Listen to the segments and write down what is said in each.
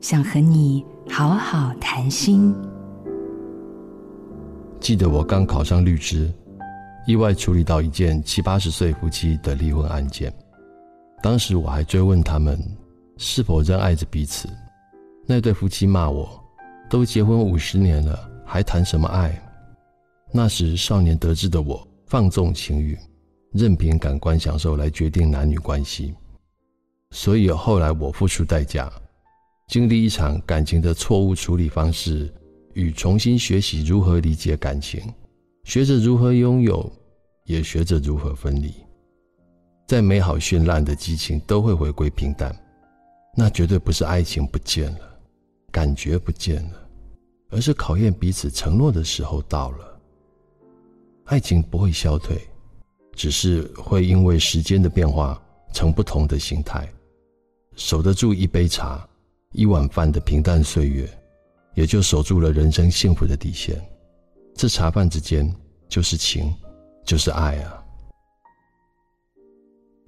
想和你好好谈心。记得我刚考上律师，意外处理到一件七八十岁夫妻的离婚案件。当时我还追问他们是否仍爱着彼此。那对夫妻骂我：“都结婚五十年了，还谈什么爱？”那时少年得志的我，放纵情欲，任凭感官享受来决定男女关系。所以后来我付出代价，经历一场感情的错误处理方式，与重新学习如何理解感情，学着如何拥有，也学着如何分离。再美好绚烂的激情都会回归平淡，那绝对不是爱情不见了，感觉不见了，而是考验彼此承诺的时候到了。爱情不会消退，只是会因为时间的变化成不同的形态。守得住一杯茶、一碗饭的平淡岁月，也就守住了人生幸福的底线。这茶饭之间，就是情，就是爱啊！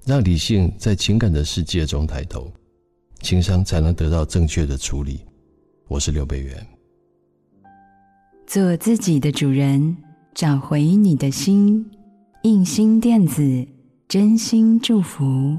让理性在情感的世界中抬头，情商才能得到正确的处理。我是刘北元，做自己的主人。找回你的心，印心电子真心祝福。